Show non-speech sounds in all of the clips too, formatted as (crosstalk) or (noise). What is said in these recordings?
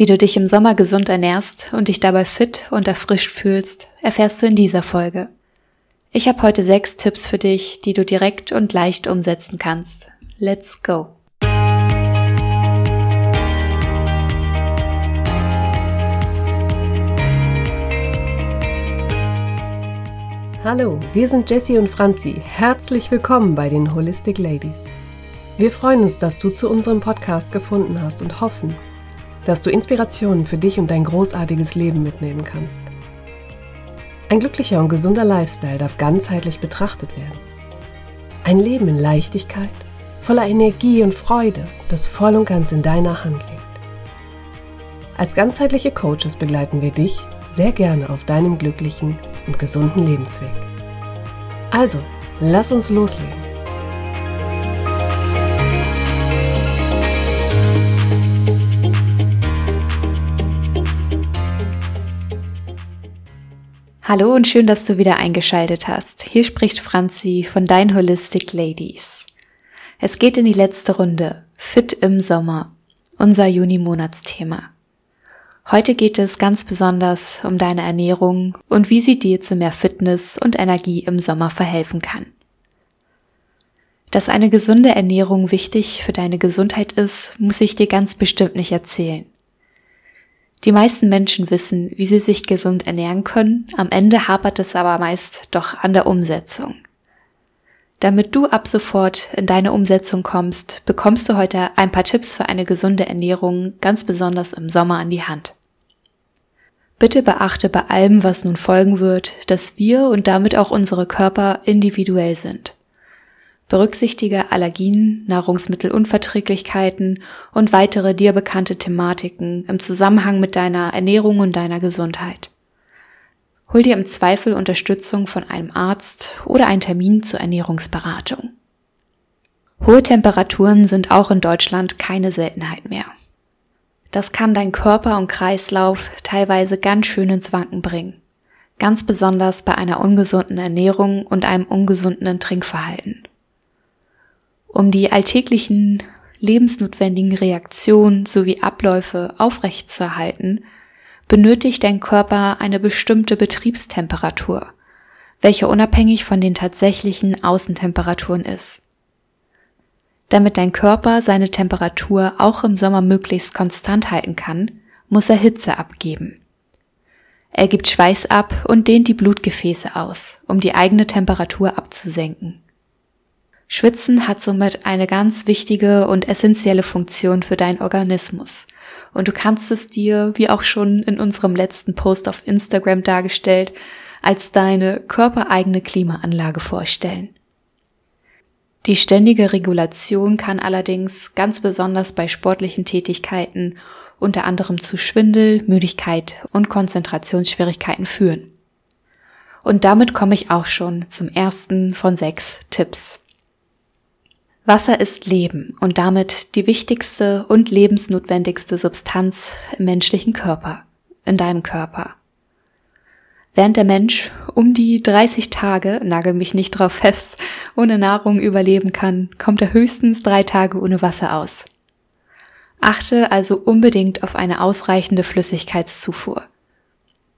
Wie du dich im Sommer gesund ernährst und dich dabei fit und erfrischt fühlst, erfährst du in dieser Folge. Ich habe heute sechs Tipps für dich, die du direkt und leicht umsetzen kannst. Let's go! Hallo, wir sind Jessie und Franzi. Herzlich willkommen bei den Holistic Ladies. Wir freuen uns, dass du zu unserem Podcast gefunden hast und hoffen, dass du Inspirationen für dich und dein großartiges Leben mitnehmen kannst. Ein glücklicher und gesunder Lifestyle darf ganzheitlich betrachtet werden. Ein Leben in Leichtigkeit, voller Energie und Freude, das voll und ganz in deiner Hand liegt. Als ganzheitliche Coaches begleiten wir dich sehr gerne auf deinem glücklichen und gesunden Lebensweg. Also, lass uns loslegen. Hallo und schön, dass du wieder eingeschaltet hast. Hier spricht Franzi von Dein Holistic Ladies. Es geht in die letzte Runde. Fit im Sommer. Unser Juni-Monatsthema. Heute geht es ganz besonders um deine Ernährung und wie sie dir zu mehr Fitness und Energie im Sommer verhelfen kann. Dass eine gesunde Ernährung wichtig für deine Gesundheit ist, muss ich dir ganz bestimmt nicht erzählen. Die meisten Menschen wissen, wie sie sich gesund ernähren können, am Ende hapert es aber meist doch an der Umsetzung. Damit du ab sofort in deine Umsetzung kommst, bekommst du heute ein paar Tipps für eine gesunde Ernährung, ganz besonders im Sommer an die Hand. Bitte beachte bei allem, was nun folgen wird, dass wir und damit auch unsere Körper individuell sind. Berücksichtige Allergien, Nahrungsmittelunverträglichkeiten und weitere dir bekannte Thematiken im Zusammenhang mit deiner Ernährung und deiner Gesundheit. Hol dir im Zweifel Unterstützung von einem Arzt oder einen Termin zur Ernährungsberatung. Hohe Temperaturen sind auch in Deutschland keine Seltenheit mehr. Das kann dein Körper und Kreislauf teilweise ganz schön ins Wanken bringen. Ganz besonders bei einer ungesunden Ernährung und einem ungesunden Trinkverhalten. Um die alltäglichen lebensnotwendigen Reaktionen sowie Abläufe aufrechtzuerhalten, benötigt dein Körper eine bestimmte Betriebstemperatur, welche unabhängig von den tatsächlichen Außentemperaturen ist. Damit dein Körper seine Temperatur auch im Sommer möglichst konstant halten kann, muss er Hitze abgeben. Er gibt Schweiß ab und dehnt die Blutgefäße aus, um die eigene Temperatur abzusenken. Schwitzen hat somit eine ganz wichtige und essentielle Funktion für deinen Organismus. Und du kannst es dir, wie auch schon in unserem letzten Post auf Instagram dargestellt, als deine körpereigene Klimaanlage vorstellen. Die ständige Regulation kann allerdings ganz besonders bei sportlichen Tätigkeiten unter anderem zu Schwindel, Müdigkeit und Konzentrationsschwierigkeiten führen. Und damit komme ich auch schon zum ersten von sechs Tipps. Wasser ist Leben und damit die wichtigste und lebensnotwendigste Substanz im menschlichen Körper, in deinem Körper. Während der Mensch um die 30 Tage, nagel mich nicht drauf fest, ohne Nahrung überleben kann, kommt er höchstens drei Tage ohne Wasser aus. Achte also unbedingt auf eine ausreichende Flüssigkeitszufuhr.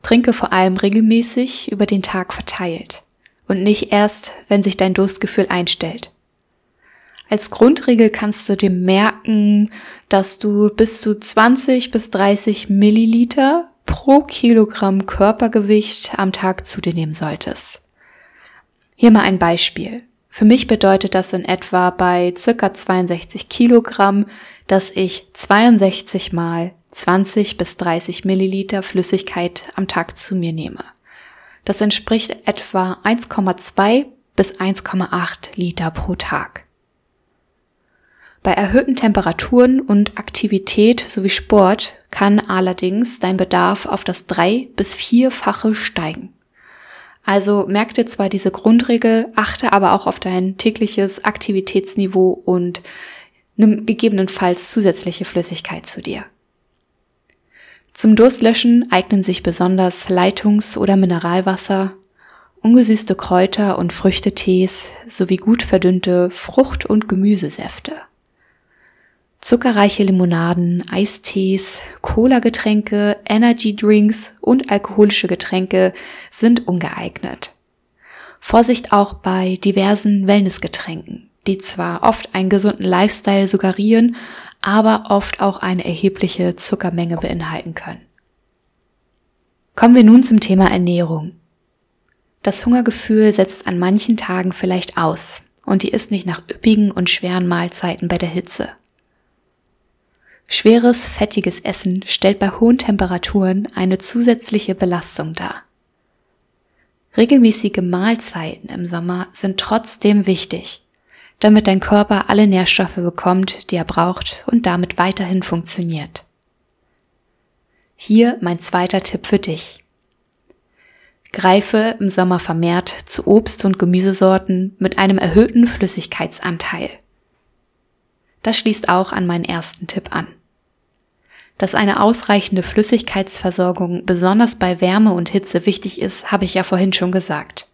Trinke vor allem regelmäßig über den Tag verteilt und nicht erst, wenn sich dein Durstgefühl einstellt. Als Grundregel kannst du dir merken, dass du bis zu 20 bis 30 Milliliter pro Kilogramm Körpergewicht am Tag zu dir nehmen solltest. Hier mal ein Beispiel. Für mich bedeutet das in etwa bei circa 62 Kilogramm, dass ich 62 mal 20 bis 30 Milliliter Flüssigkeit am Tag zu mir nehme. Das entspricht etwa 1,2 bis 1,8 Liter pro Tag. Bei erhöhten Temperaturen und Aktivität sowie Sport kann allerdings dein Bedarf auf das drei- bis vierfache steigen. Also merk dir zwar diese Grundregel, achte aber auch auf dein tägliches Aktivitätsniveau und nimm gegebenenfalls zusätzliche Flüssigkeit zu dir. Zum Durstlöschen eignen sich besonders Leitungs- oder Mineralwasser, ungesüßte Kräuter- und Früchtetees sowie gut verdünnte Frucht- und Gemüsesäfte. Zuckerreiche Limonaden, Eistees, Cola-Getränke, Energy-Drinks und alkoholische Getränke sind ungeeignet. Vorsicht auch bei diversen Wellnessgetränken, die zwar oft einen gesunden Lifestyle suggerieren, aber oft auch eine erhebliche Zuckermenge beinhalten können. Kommen wir nun zum Thema Ernährung. Das Hungergefühl setzt an manchen Tagen vielleicht aus und die ist nicht nach üppigen und schweren Mahlzeiten bei der Hitze. Schweres, fettiges Essen stellt bei hohen Temperaturen eine zusätzliche Belastung dar. Regelmäßige Mahlzeiten im Sommer sind trotzdem wichtig, damit dein Körper alle Nährstoffe bekommt, die er braucht und damit weiterhin funktioniert. Hier mein zweiter Tipp für dich. Greife im Sommer vermehrt zu Obst- und Gemüsesorten mit einem erhöhten Flüssigkeitsanteil. Das schließt auch an meinen ersten Tipp an. Dass eine ausreichende Flüssigkeitsversorgung besonders bei Wärme und Hitze wichtig ist, habe ich ja vorhin schon gesagt.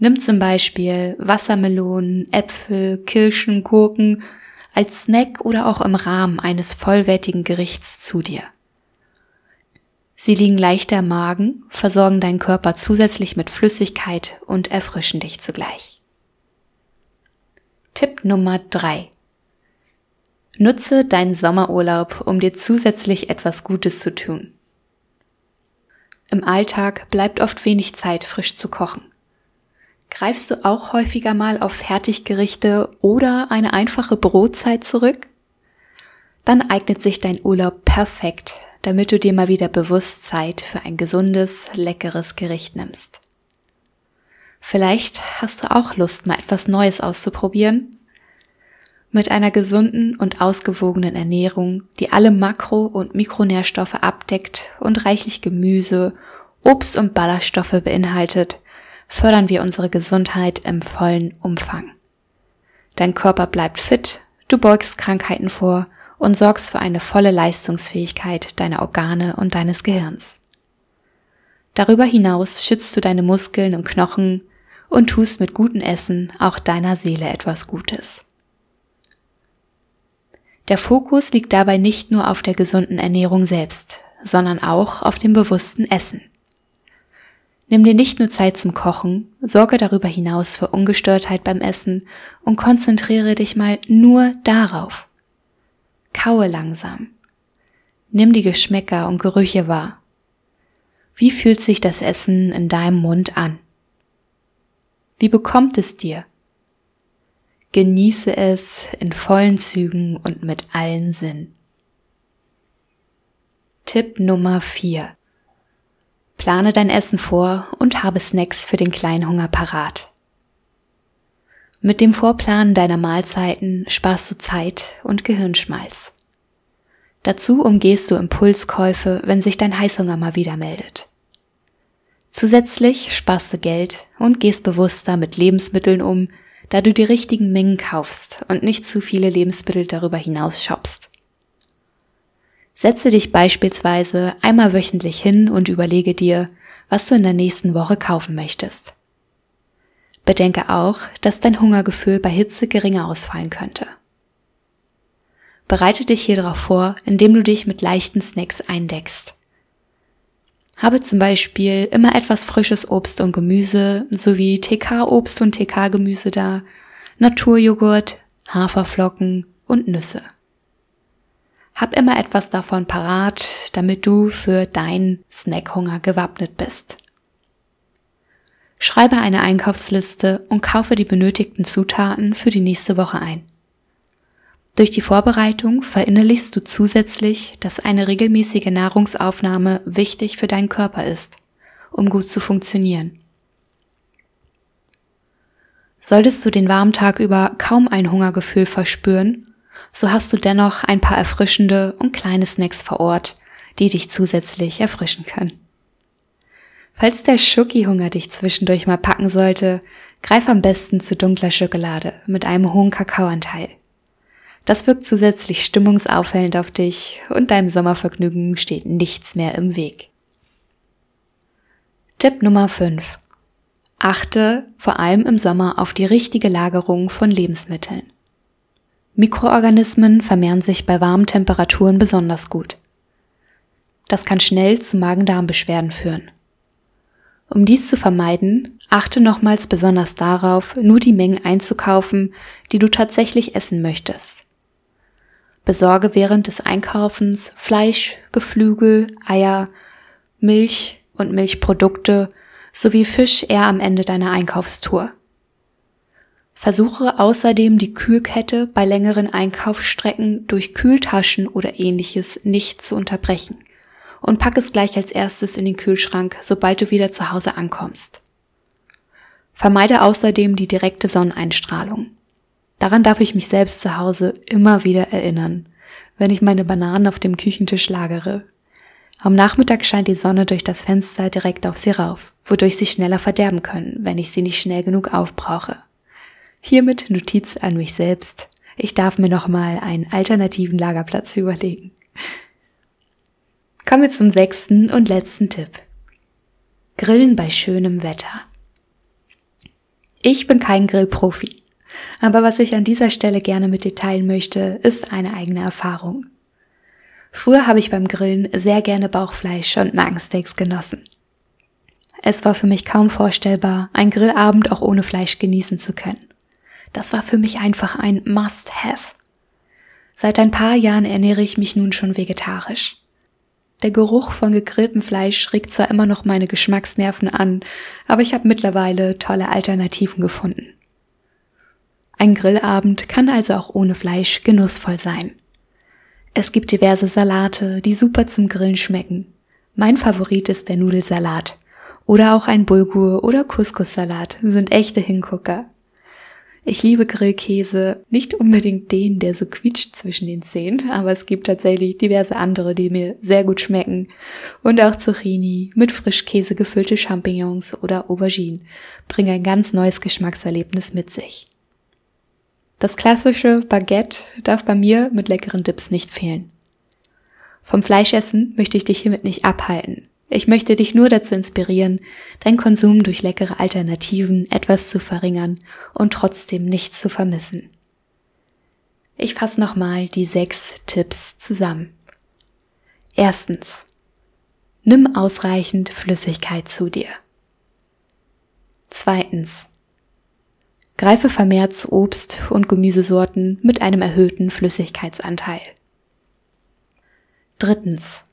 Nimm zum Beispiel Wassermelonen, Äpfel, Kirschen, Gurken als Snack oder auch im Rahmen eines vollwertigen Gerichts zu dir. Sie liegen leichter im Magen, versorgen deinen Körper zusätzlich mit Flüssigkeit und erfrischen dich zugleich. Tipp Nummer drei: Nutze deinen Sommerurlaub, um dir zusätzlich etwas Gutes zu tun. Im Alltag bleibt oft wenig Zeit, frisch zu kochen. Greifst du auch häufiger mal auf Fertiggerichte oder eine einfache Brotzeit zurück? Dann eignet sich dein Urlaub perfekt, damit du dir mal wieder bewusst Zeit für ein gesundes, leckeres Gericht nimmst. Vielleicht hast du auch Lust, mal etwas Neues auszuprobieren mit einer gesunden und ausgewogenen Ernährung, die alle Makro- und Mikronährstoffe abdeckt und reichlich Gemüse, Obst und Ballaststoffe beinhaltet, fördern wir unsere Gesundheit im vollen Umfang. Dein Körper bleibt fit, du beugst Krankheiten vor und sorgst für eine volle Leistungsfähigkeit deiner Organe und deines Gehirns. Darüber hinaus schützt du deine Muskeln und Knochen und tust mit gutem Essen auch deiner Seele etwas Gutes. Der Fokus liegt dabei nicht nur auf der gesunden Ernährung selbst, sondern auch auf dem bewussten Essen. Nimm dir nicht nur Zeit zum Kochen, sorge darüber hinaus für Ungestörtheit beim Essen und konzentriere dich mal nur darauf. Kaue langsam. Nimm die Geschmäcker und Gerüche wahr. Wie fühlt sich das Essen in deinem Mund an? Wie bekommt es dir? Genieße es in vollen Zügen und mit allen Sinn. Tipp Nummer 4. Plane dein Essen vor und habe Snacks für den kleinen Hunger parat. Mit dem Vorplanen deiner Mahlzeiten sparst du Zeit und Gehirnschmalz. Dazu umgehst du Impulskäufe, wenn sich dein Heißhunger mal wieder meldet. Zusätzlich sparst du Geld und gehst bewusster mit Lebensmitteln um, da du die richtigen Mengen kaufst und nicht zu viele Lebensmittel darüber hinaus shoppst. Setze dich beispielsweise einmal wöchentlich hin und überlege dir, was du in der nächsten Woche kaufen möchtest. Bedenke auch, dass dein Hungergefühl bei Hitze geringer ausfallen könnte. Bereite dich hier darauf vor, indem du dich mit leichten Snacks eindeckst. Habe zum Beispiel immer etwas frisches Obst und Gemüse sowie TK-Obst und TK-Gemüse da, Naturjoghurt, Haferflocken und Nüsse. Hab immer etwas davon parat, damit du für deinen Snackhunger gewappnet bist. Schreibe eine Einkaufsliste und kaufe die benötigten Zutaten für die nächste Woche ein. Durch die Vorbereitung verinnerlichst du zusätzlich, dass eine regelmäßige Nahrungsaufnahme wichtig für deinen Körper ist, um gut zu funktionieren. Solltest du den warmen Tag über kaum ein Hungergefühl verspüren, so hast du dennoch ein paar erfrischende und kleine Snacks vor Ort, die dich zusätzlich erfrischen können. Falls der Schoki-Hunger dich zwischendurch mal packen sollte, greif am besten zu dunkler Schokolade mit einem hohen Kakaoanteil. Das wirkt zusätzlich stimmungsaufhellend auf dich und deinem Sommervergnügen steht nichts mehr im Weg. Tipp Nummer 5. Achte vor allem im Sommer auf die richtige Lagerung von Lebensmitteln. Mikroorganismen vermehren sich bei warmen Temperaturen besonders gut. Das kann schnell zu Magen-Darm-Beschwerden führen. Um dies zu vermeiden, achte nochmals besonders darauf, nur die Mengen einzukaufen, die du tatsächlich essen möchtest. Besorge während des Einkaufens Fleisch, Geflügel, Eier, Milch und Milchprodukte sowie Fisch eher am Ende deiner Einkaufstour. Versuche außerdem die Kühlkette bei längeren Einkaufsstrecken durch Kühltaschen oder ähnliches nicht zu unterbrechen und pack es gleich als erstes in den Kühlschrank, sobald du wieder zu Hause ankommst. Vermeide außerdem die direkte Sonneneinstrahlung. Daran darf ich mich selbst zu Hause immer wieder erinnern, wenn ich meine Bananen auf dem Küchentisch lagere. Am Nachmittag scheint die Sonne durch das Fenster direkt auf sie rauf, wodurch sie schneller verderben können, wenn ich sie nicht schnell genug aufbrauche. Hiermit Notiz an mich selbst. Ich darf mir nochmal einen alternativen Lagerplatz überlegen. Kommen wir zum sechsten und letzten Tipp. Grillen bei schönem Wetter. Ich bin kein Grillprofi, aber was ich an dieser Stelle gerne mit dir teilen möchte, ist eine eigene Erfahrung. Früher habe ich beim Grillen sehr gerne Bauchfleisch und Magensteaks genossen. Es war für mich kaum vorstellbar, einen Grillabend auch ohne Fleisch genießen zu können. Das war für mich einfach ein Must-Have. Seit ein paar Jahren ernähre ich mich nun schon vegetarisch. Der Geruch von gegrilltem Fleisch regt zwar immer noch meine Geschmacksnerven an, aber ich habe mittlerweile tolle Alternativen gefunden. Ein Grillabend kann also auch ohne Fleisch genussvoll sein. Es gibt diverse Salate, die super zum Grillen schmecken. Mein Favorit ist der Nudelsalat. Oder auch ein Bulgur- oder Couscous-Salat sind echte Hingucker. Ich liebe Grillkäse, nicht unbedingt den, der so quietscht zwischen den Zähnen, aber es gibt tatsächlich diverse andere, die mir sehr gut schmecken. Und auch Zucchini mit Frischkäse gefüllte Champignons oder Aubergine bringen ein ganz neues Geschmackserlebnis mit sich. Das klassische Baguette darf bei mir mit leckeren Dips nicht fehlen. Vom Fleischessen möchte ich dich hiermit nicht abhalten. Ich möchte dich nur dazu inspirieren, dein Konsum durch leckere Alternativen etwas zu verringern und trotzdem nichts zu vermissen. Ich fasse nochmal die sechs Tipps zusammen. Erstens. Nimm ausreichend Flüssigkeit zu dir. Zweitens. Greife vermehrt zu Obst- und Gemüsesorten mit einem erhöhten Flüssigkeitsanteil. Drittens.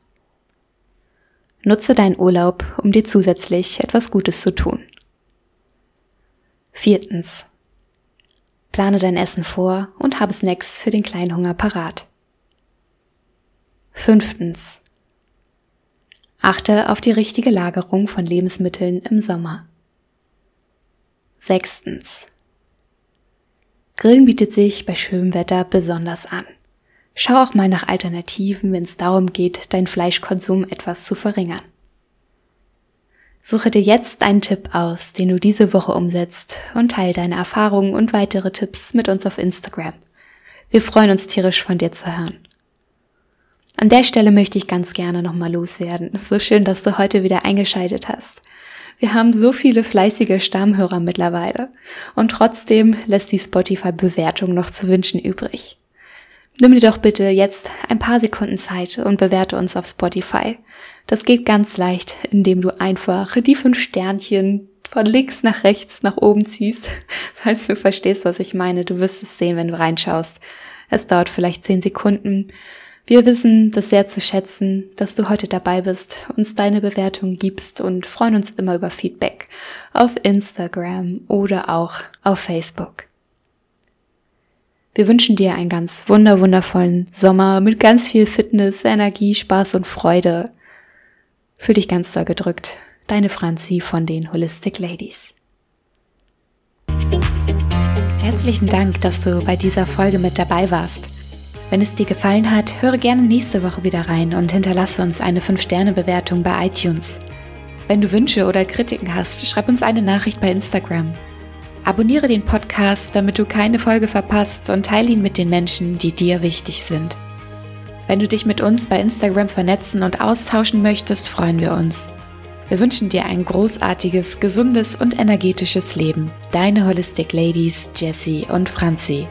Nutze deinen Urlaub, um dir zusätzlich etwas Gutes zu tun. Viertens. Plane dein Essen vor und habe Snacks für den kleinen Hunger parat. Fünftens. Achte auf die richtige Lagerung von Lebensmitteln im Sommer. Sechstens. Grillen bietet sich bei schönem Wetter besonders an. Schau auch mal nach Alternativen, wenn es darum geht, deinen Fleischkonsum etwas zu verringern. Suche dir jetzt einen Tipp aus, den du diese Woche umsetzt und teile deine Erfahrungen und weitere Tipps mit uns auf Instagram. Wir freuen uns tierisch von dir zu hören. An der Stelle möchte ich ganz gerne nochmal loswerden. So schön, dass du heute wieder eingeschaltet hast. Wir haben so viele fleißige Stammhörer mittlerweile und trotzdem lässt die Spotify-Bewertung noch zu wünschen übrig. Nimm dir doch bitte jetzt ein paar Sekunden Zeit und bewerte uns auf Spotify. Das geht ganz leicht, indem du einfach die fünf Sternchen von links nach rechts nach oben ziehst, (laughs) falls du verstehst, was ich meine. Du wirst es sehen, wenn du reinschaust. Es dauert vielleicht zehn Sekunden. Wir wissen das sehr zu schätzen, dass du heute dabei bist, uns deine Bewertung gibst und freuen uns immer über Feedback auf Instagram oder auch auf Facebook. Wir wünschen dir einen ganz wunder wundervollen Sommer mit ganz viel Fitness, Energie, Spaß und Freude. Fühl dich ganz doll gedrückt. Deine Franzi von den Holistic Ladies. Herzlichen Dank, dass du bei dieser Folge mit dabei warst. Wenn es dir gefallen hat, höre gerne nächste Woche wieder rein und hinterlasse uns eine 5-Sterne-Bewertung bei iTunes. Wenn du Wünsche oder Kritiken hast, schreib uns eine Nachricht bei Instagram. Abonniere den Podcast, damit du keine Folge verpasst und teile ihn mit den Menschen, die dir wichtig sind. Wenn du dich mit uns bei Instagram vernetzen und austauschen möchtest, freuen wir uns. Wir wünschen dir ein großartiges, gesundes und energetisches Leben. Deine Holistic Ladies, Jessie und Franzi.